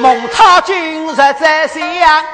梦他今日在襄阳，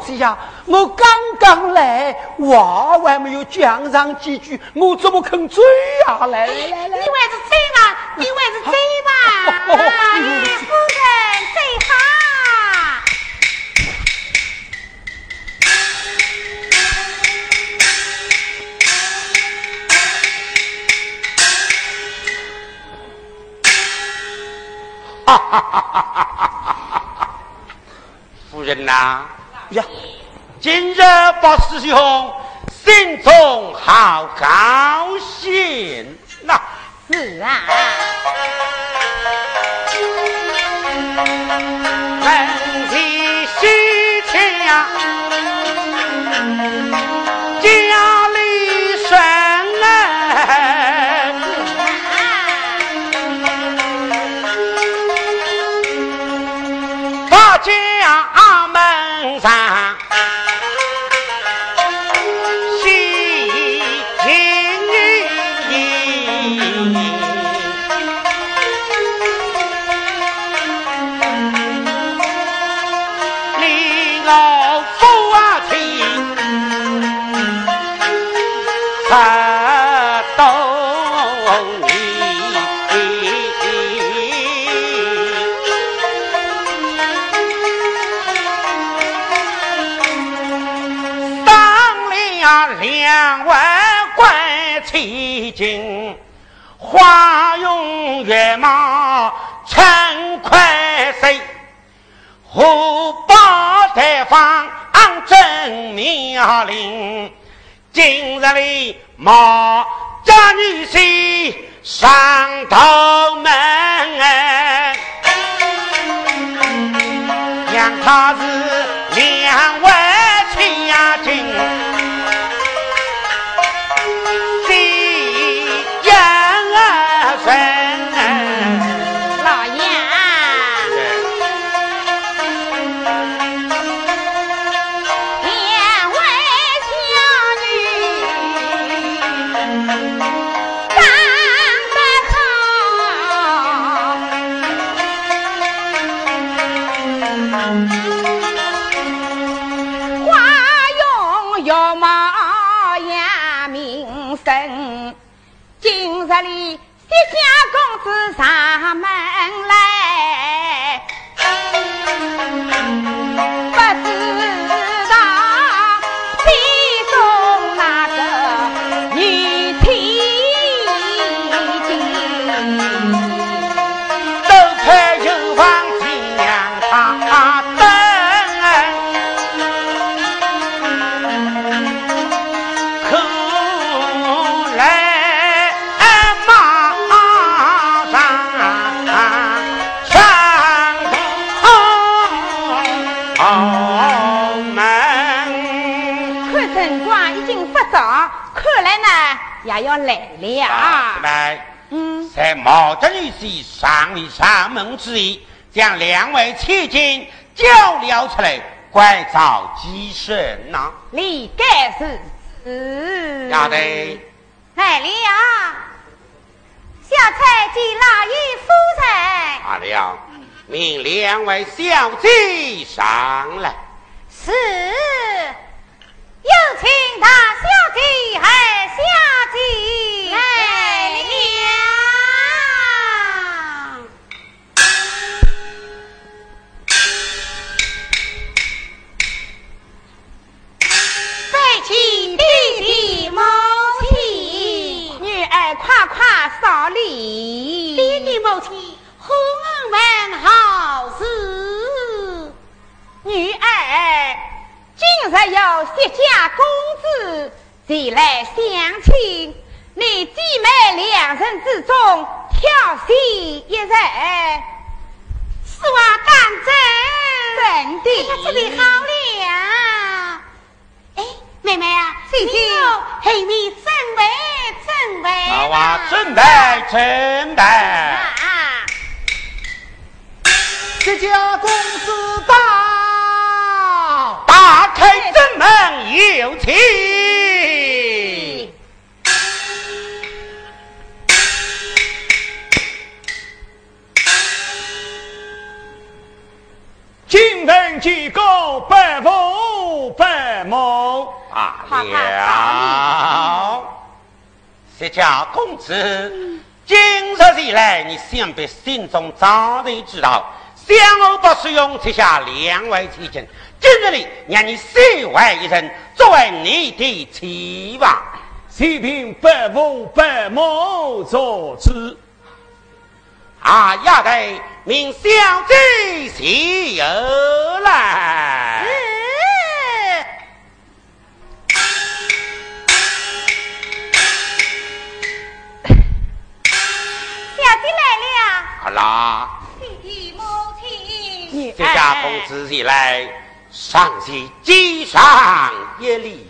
小姐呀，我刚刚来，话还没有讲上几句，我怎么肯追呀？来来来来，你还是追吧，你还是追吧，夫人最好。哈哈哈哈哈哈！夫人呐。呀，今日八师兄心中好高兴呐！是啊，容月貌成快岁，虎豹大方真妙龄，今日里毛家女婿上头门，娘他是两万家公子啥？也要来了。来，嗯，在毛德女婿上位上门之意，将两位千金交了出来，怪造几神呐？理该是是。要得。来了，小菜及老爷夫人。好了，命两位小姐上来。是。中早已知道，相我不使用，赐下两位千金。今日里让你身外一人作为你的妻吧，细凭百父百母所知。啊，要得，命小姐谢而来。小自己来，上西街上一里。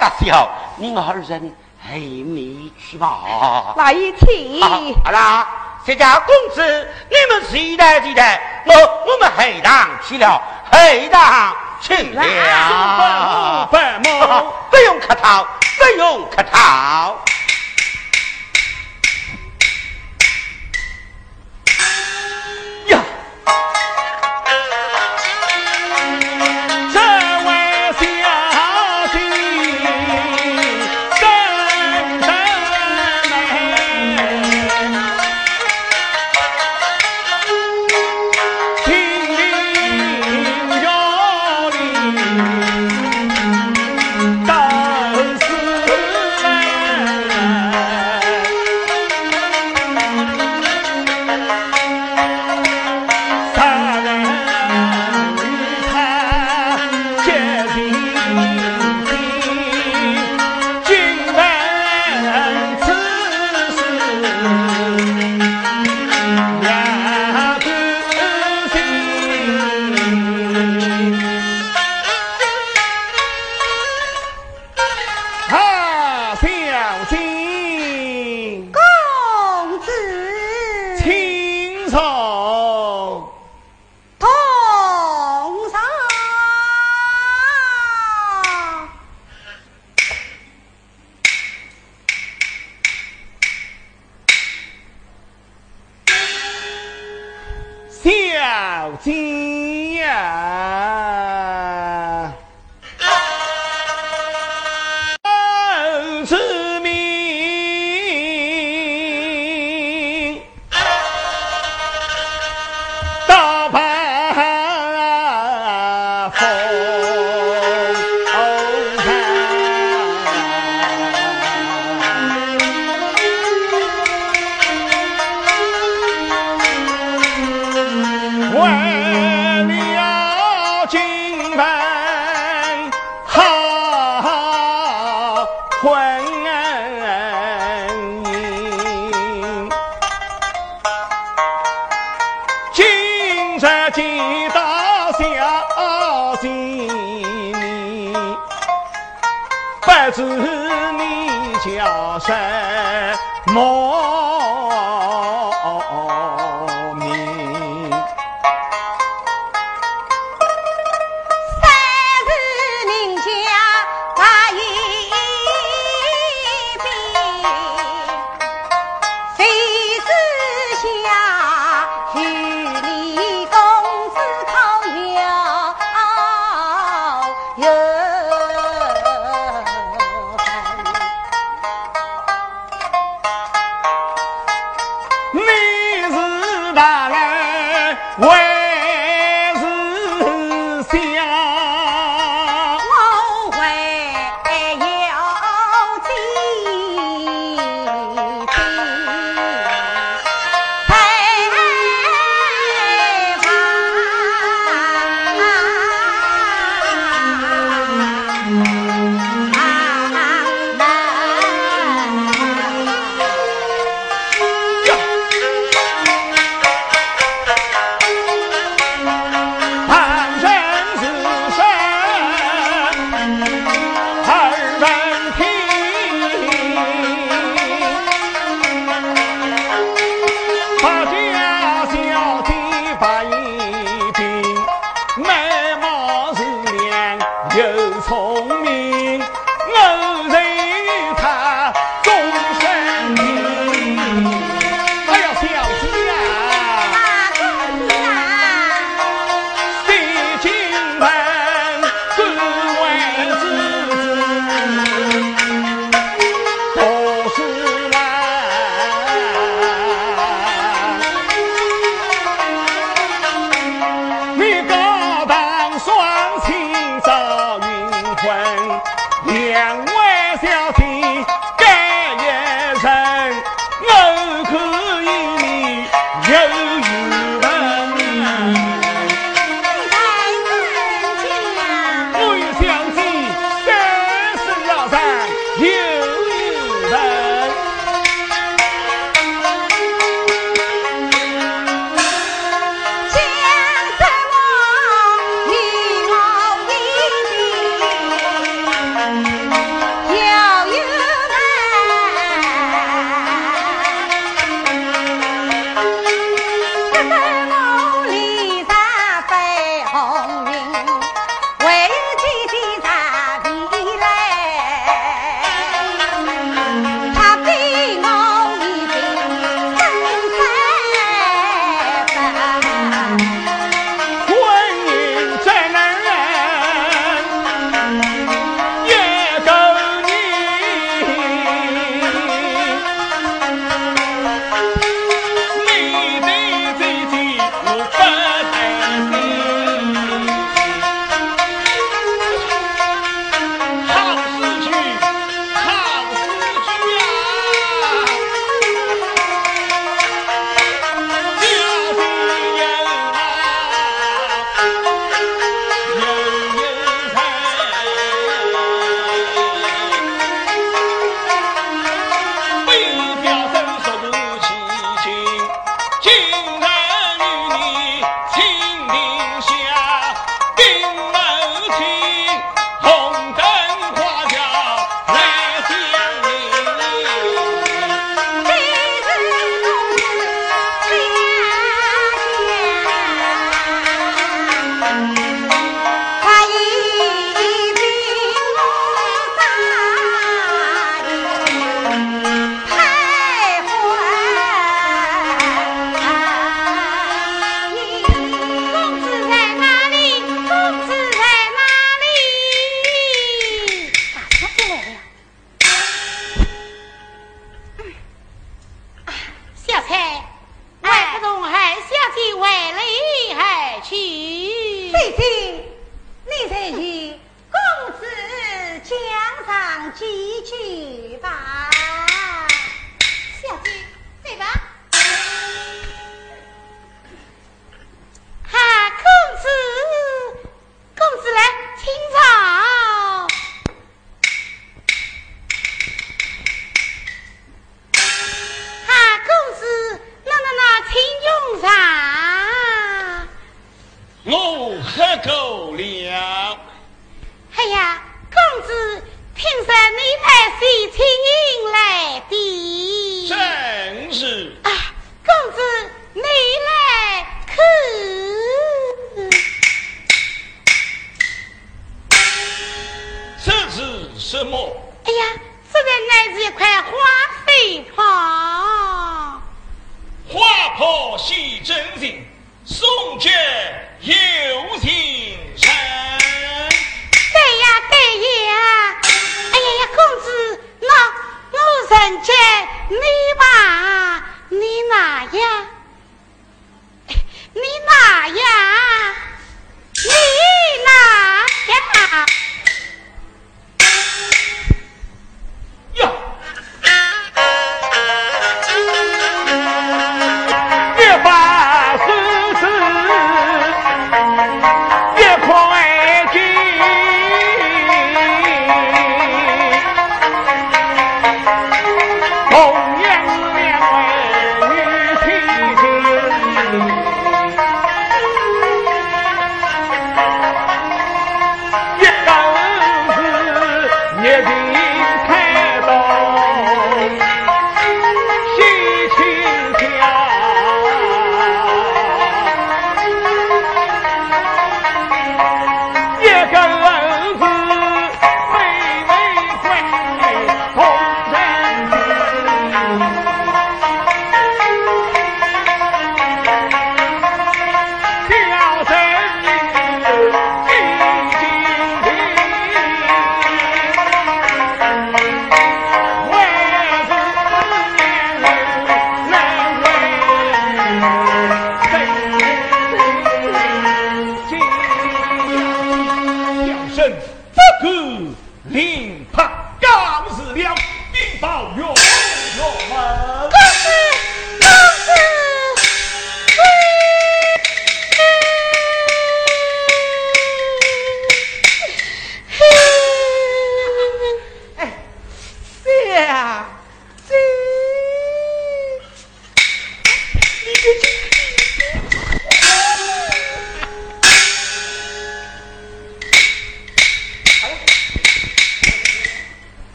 老不得笑，你二人还没去吧？来一起。好啦，谢家公子，你们期待期待，我我们黑当去了，黑当去了。不不不用客套，不用客套。人家你妈你哪呀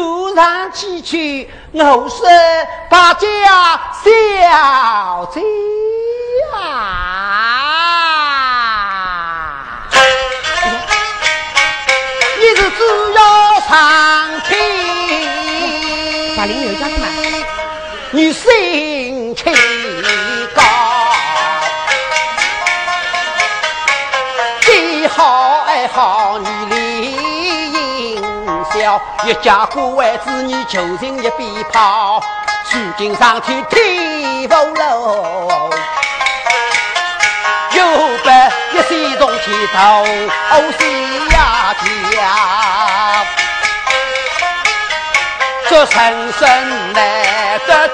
听我求上几句，我是大家小姐啊。你是只要把林？你心情一家孤儿子女求情一边跑，如今上天天不漏。又被一心从前头，西呀家，这人生难得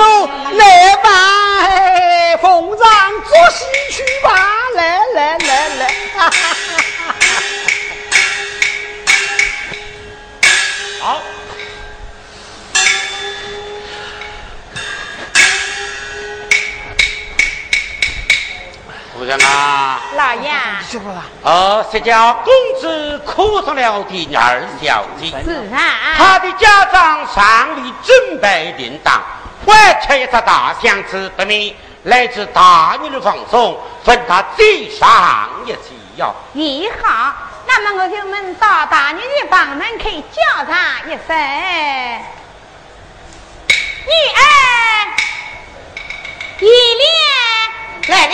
我来吧，奉上做戏去吧，来来来来，好。夫人啊，老爷，师傅啊，哦，谢叫公子哭出了的二小姐，是啊，他的家长尚未准备定当。还缺一只大箱子，不明来自大女的放松，分他最上一起哟。你好，那么我就们到大女的房门口叫他一声：“女儿，姨娘来了。”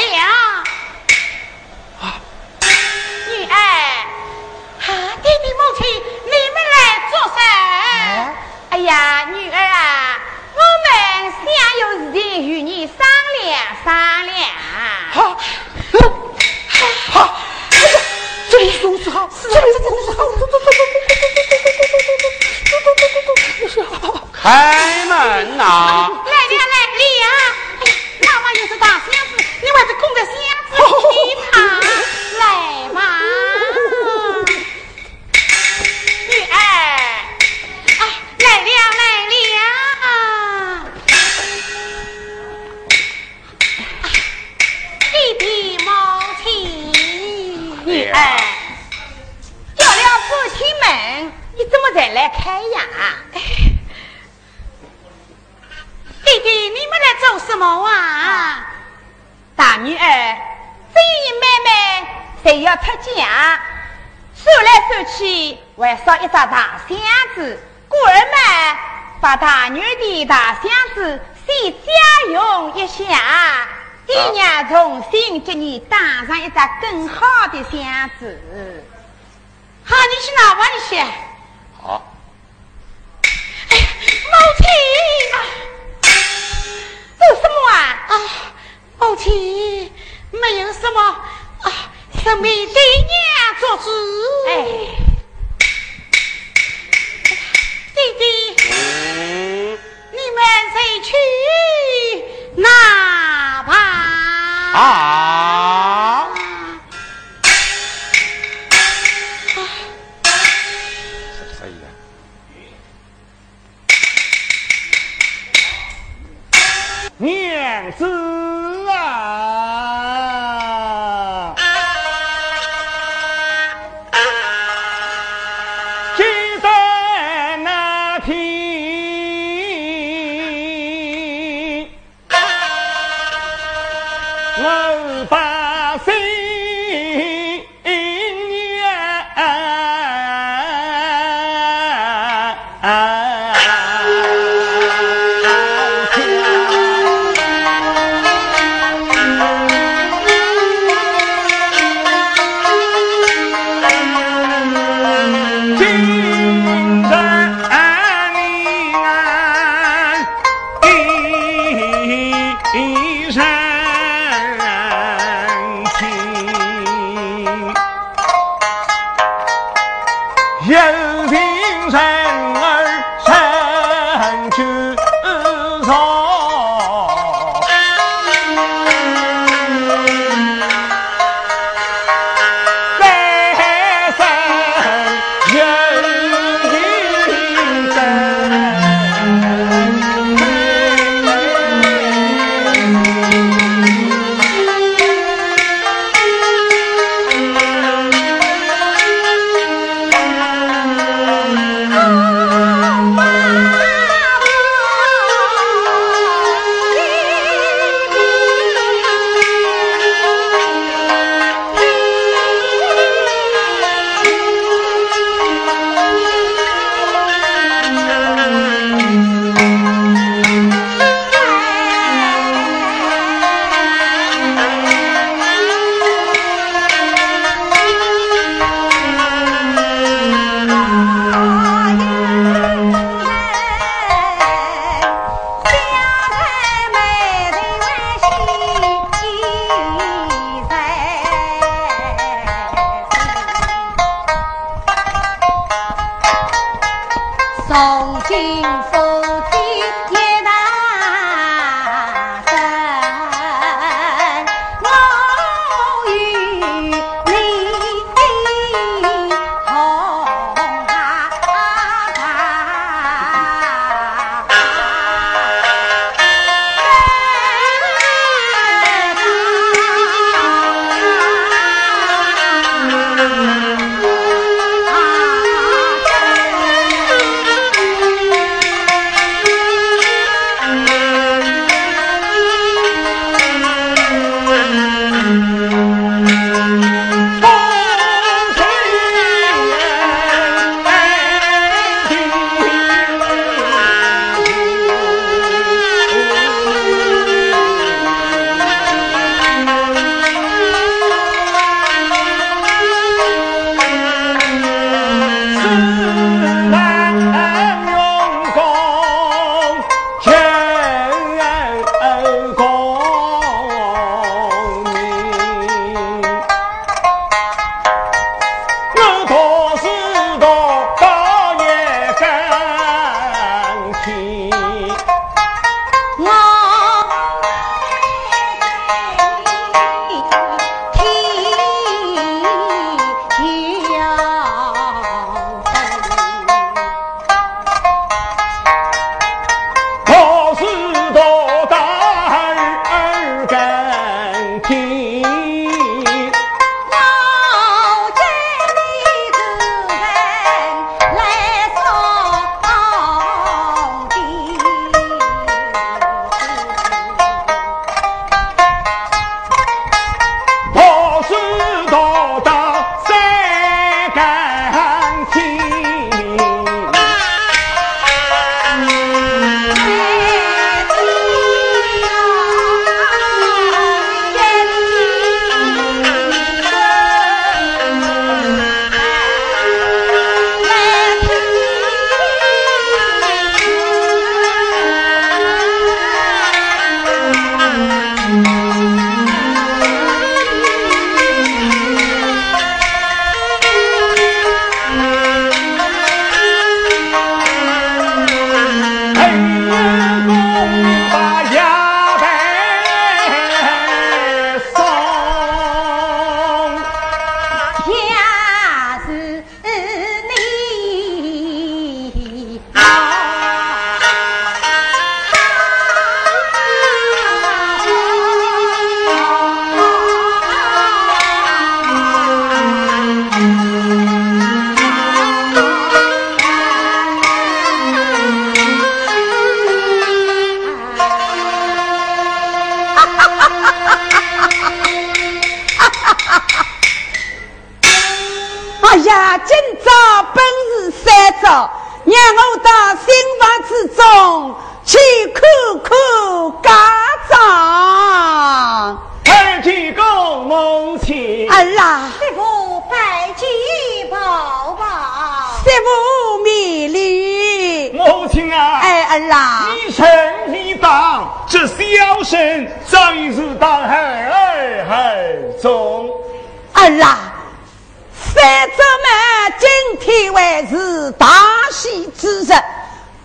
女儿，哈，爹爹母亲，你们来做甚？哎呀，女儿啊，我们有事情与你商量商量。好，好，这里收好，这里收拾好，开门呐！来了来了！妈妈又是大仙子，你还是空着仙子一来嘛！女儿，哎，来了来。开呀！弟弟，你们来做什么啊？大女儿，这一妹妹谁要出嫁？收来收去，还少一只大箱子。故儿们把大女儿的大箱子先家用一下，爹娘重新给你打上一只更好的箱子。好，你去拿玩去？好，哎，母亲，做什么啊？啊，母亲，没有什么啊，是为爹娘做主。哎，弟弟，你们谁去拿吧？啊。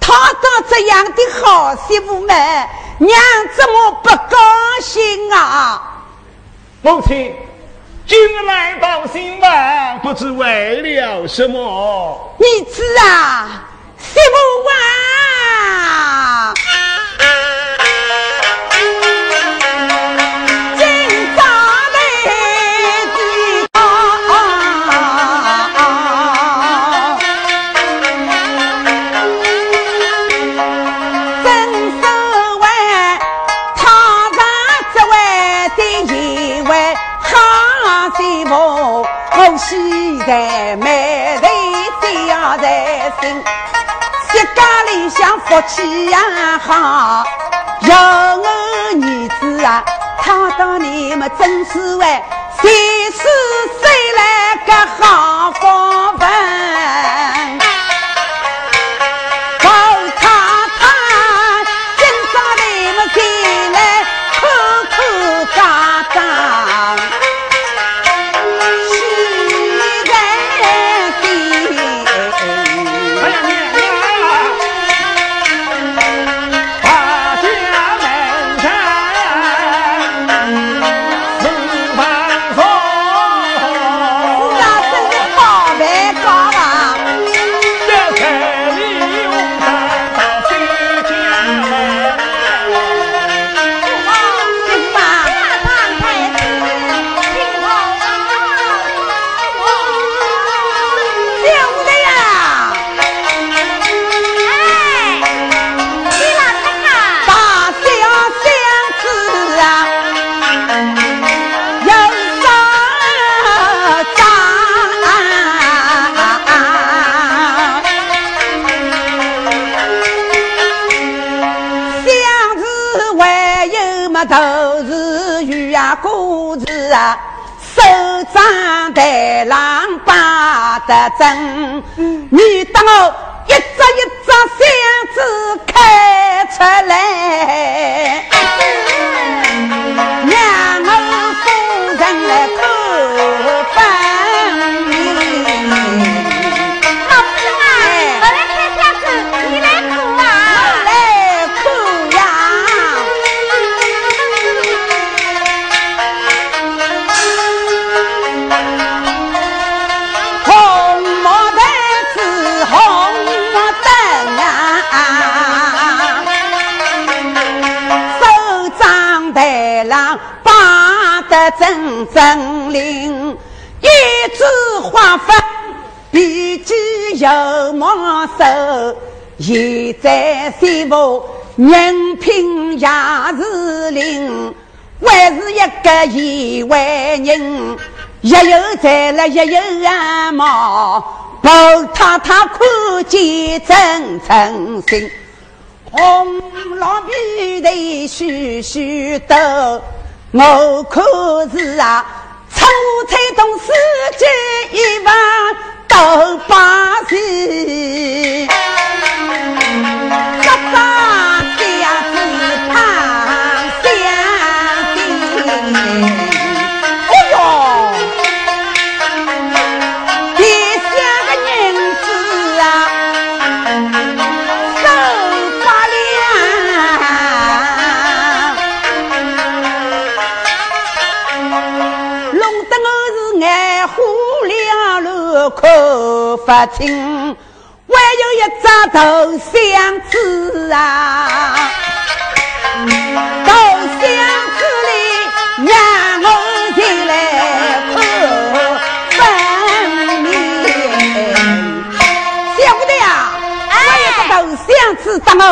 他到这样的好媳妇们，娘怎么不高兴啊？母亲，今日来到新房，不知为了什么？你知啊，媳妇啊。福气呀好。有我儿子啊，他到你们真是为，谁是谁来个好方分？得正，你等我一只一只箱子开出来，枝花粉，笔记又没收。现在媳妇人品也是灵，还是一个意外人。一有财了，一有安貌，抱太太看见真诚心。红老鼻头须须抖。我可是啊，出彩东四季一万都把戏，不清，还有一只头箱子啊，头箱子里让我进来看分明。小的呀，我有个头箱子，等我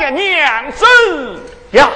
个娘子呀！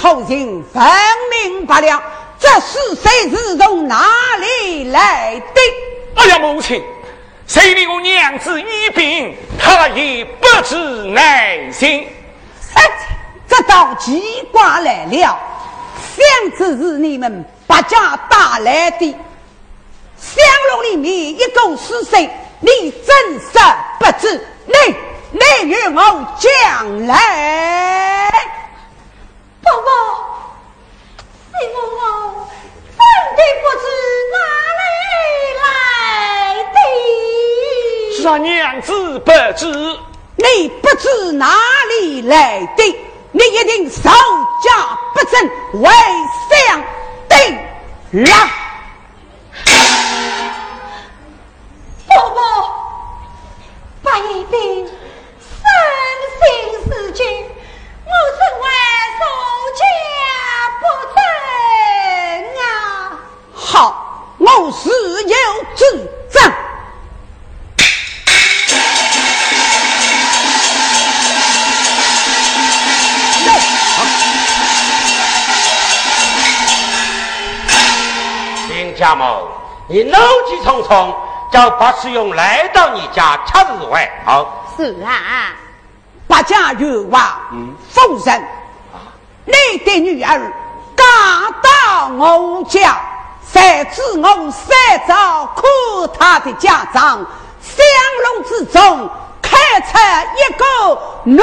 口型分明白了，这是谁是从哪里来的？哎呀，母亲，谁令我娘子一病，他也不知耐心。哎，这道奇怪来了，想知是你们八家打来的，香炉里面一共是谁？你真是不知，你你与我讲来。娘子不知，你不知哪里来的，你一定手家不正，为相定了。婆婆，不一定生性事君。家不正啊！好，我是有主张。林家某，你怒气冲冲，叫八世勇来到你家吃日饭。好，是啊。八家冤枉，夫人，你的女儿嫁到我家，才知我三早看她的家长，香笼之中开出一个女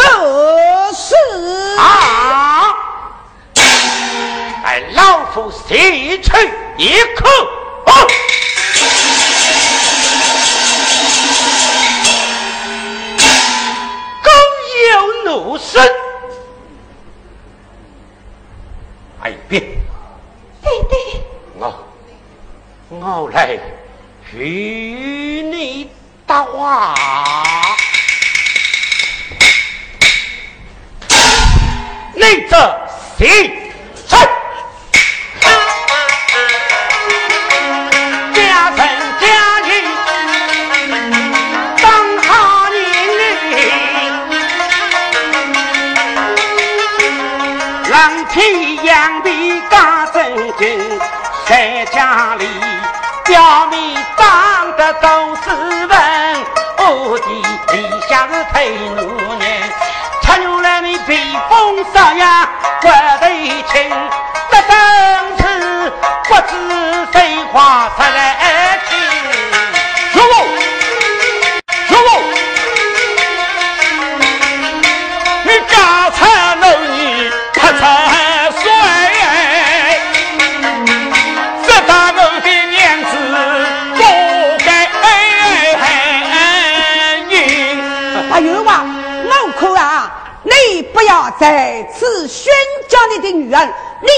士啊！待老夫细去一口。来与你搭话。你这行。下是推奴人，吃牛来你披风上呀，怪得轻，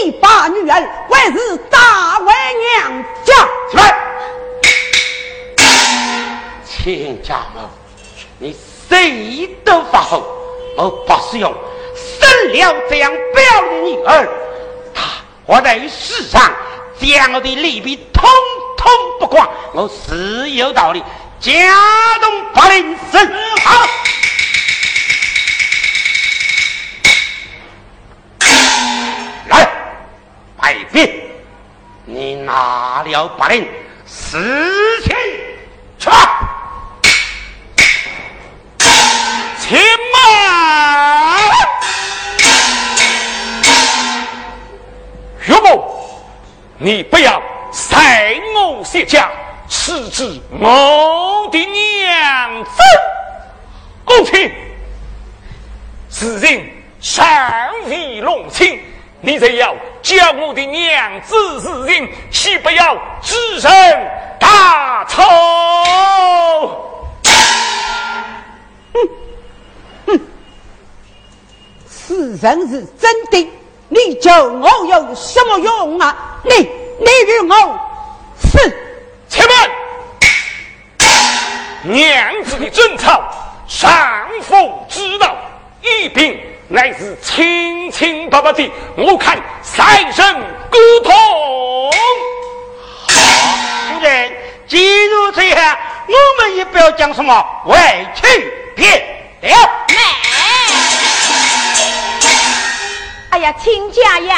你把女儿还是大为娘家。起来，亲家母，你谁都发火，我不是用生了这样不的女儿，她活在世上，将我的利弊通通不管，我是有道理，家中不能生好。太妃，你拿了八令，死去去！且慢，岳母，你不要塞我谢家，是指我的娘子。公卿，此人尚未弄清。你再要叫我的娘子是人，岂不要自身大仇？哼哼，此人是真的，你叫我有什么用啊？你你与我死！且慢，娘子的贞操，上父知道，一并。乃是清清白白的，我看三生沟通。好，夫人，既如这样，我们也不要讲什么委屈别了。哎呀，亲家呀，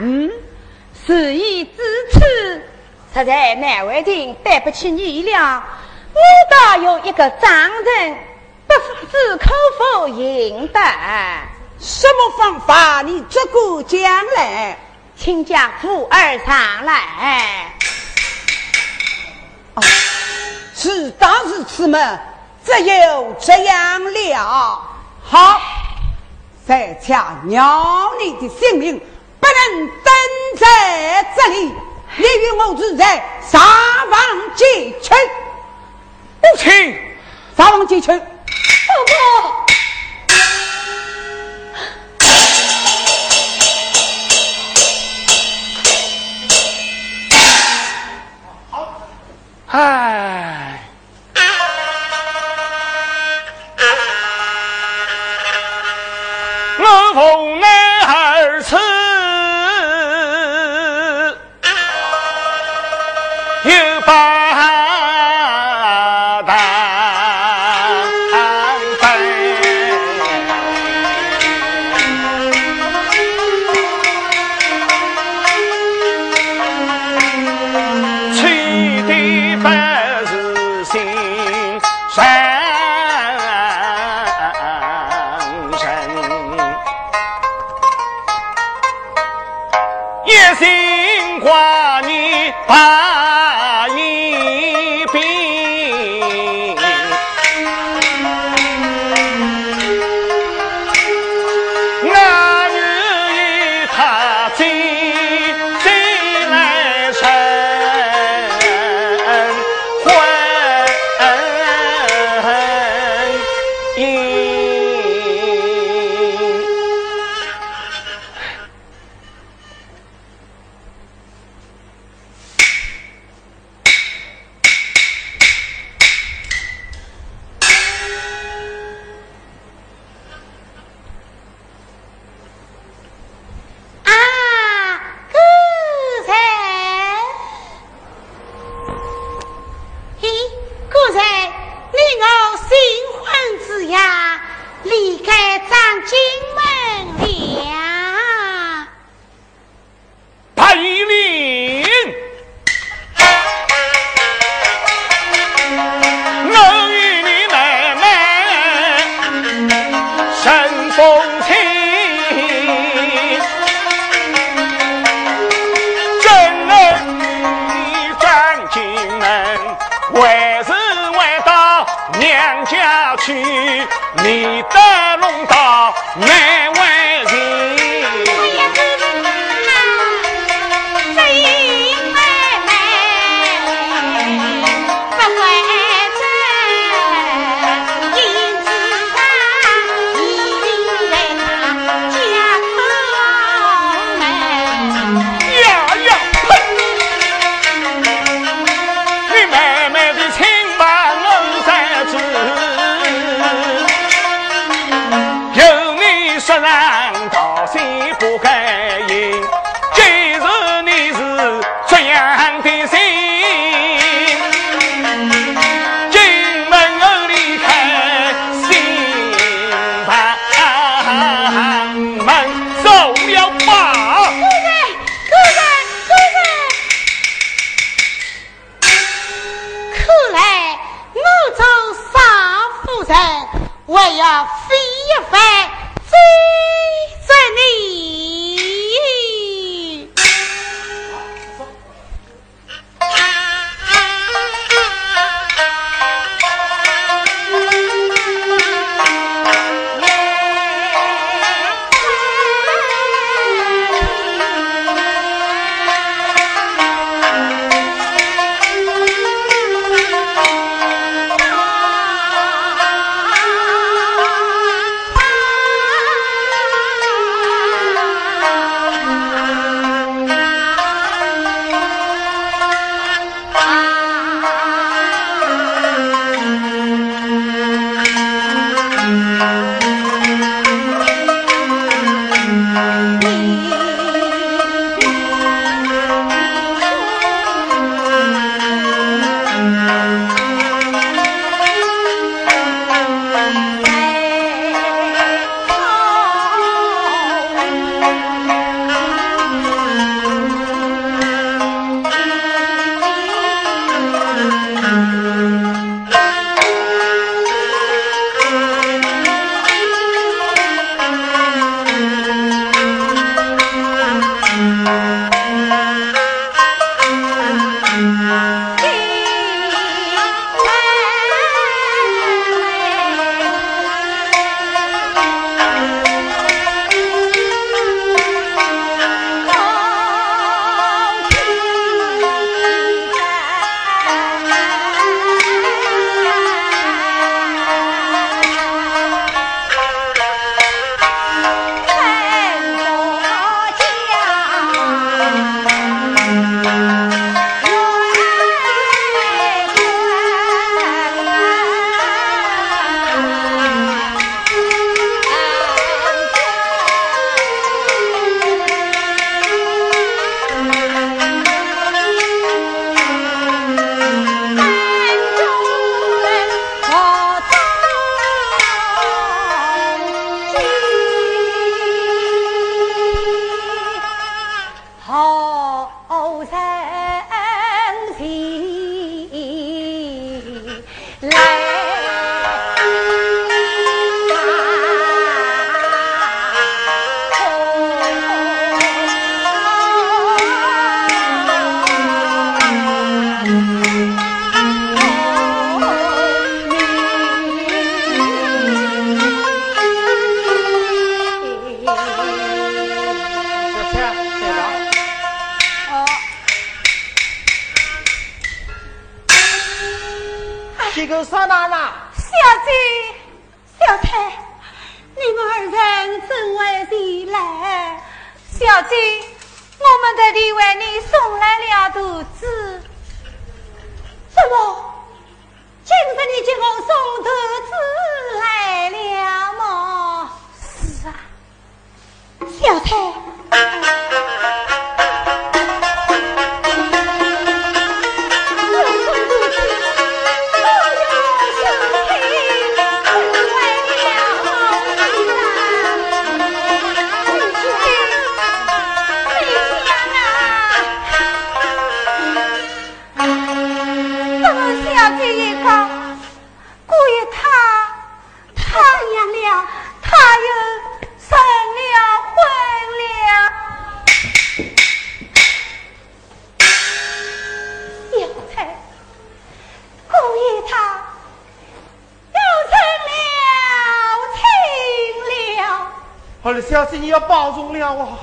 嗯，事已至此，实在难为情，对不起你了。我倒有一个丈人。不知可否应得？什么方法？你只顾讲来，请将富儿上来。哦，是当是此门，只有这样了。好，在下鸟你的性命不能等在这里，你与我只在沙房进去。不请沙房进去。婆 Ah! 你要保重了啊！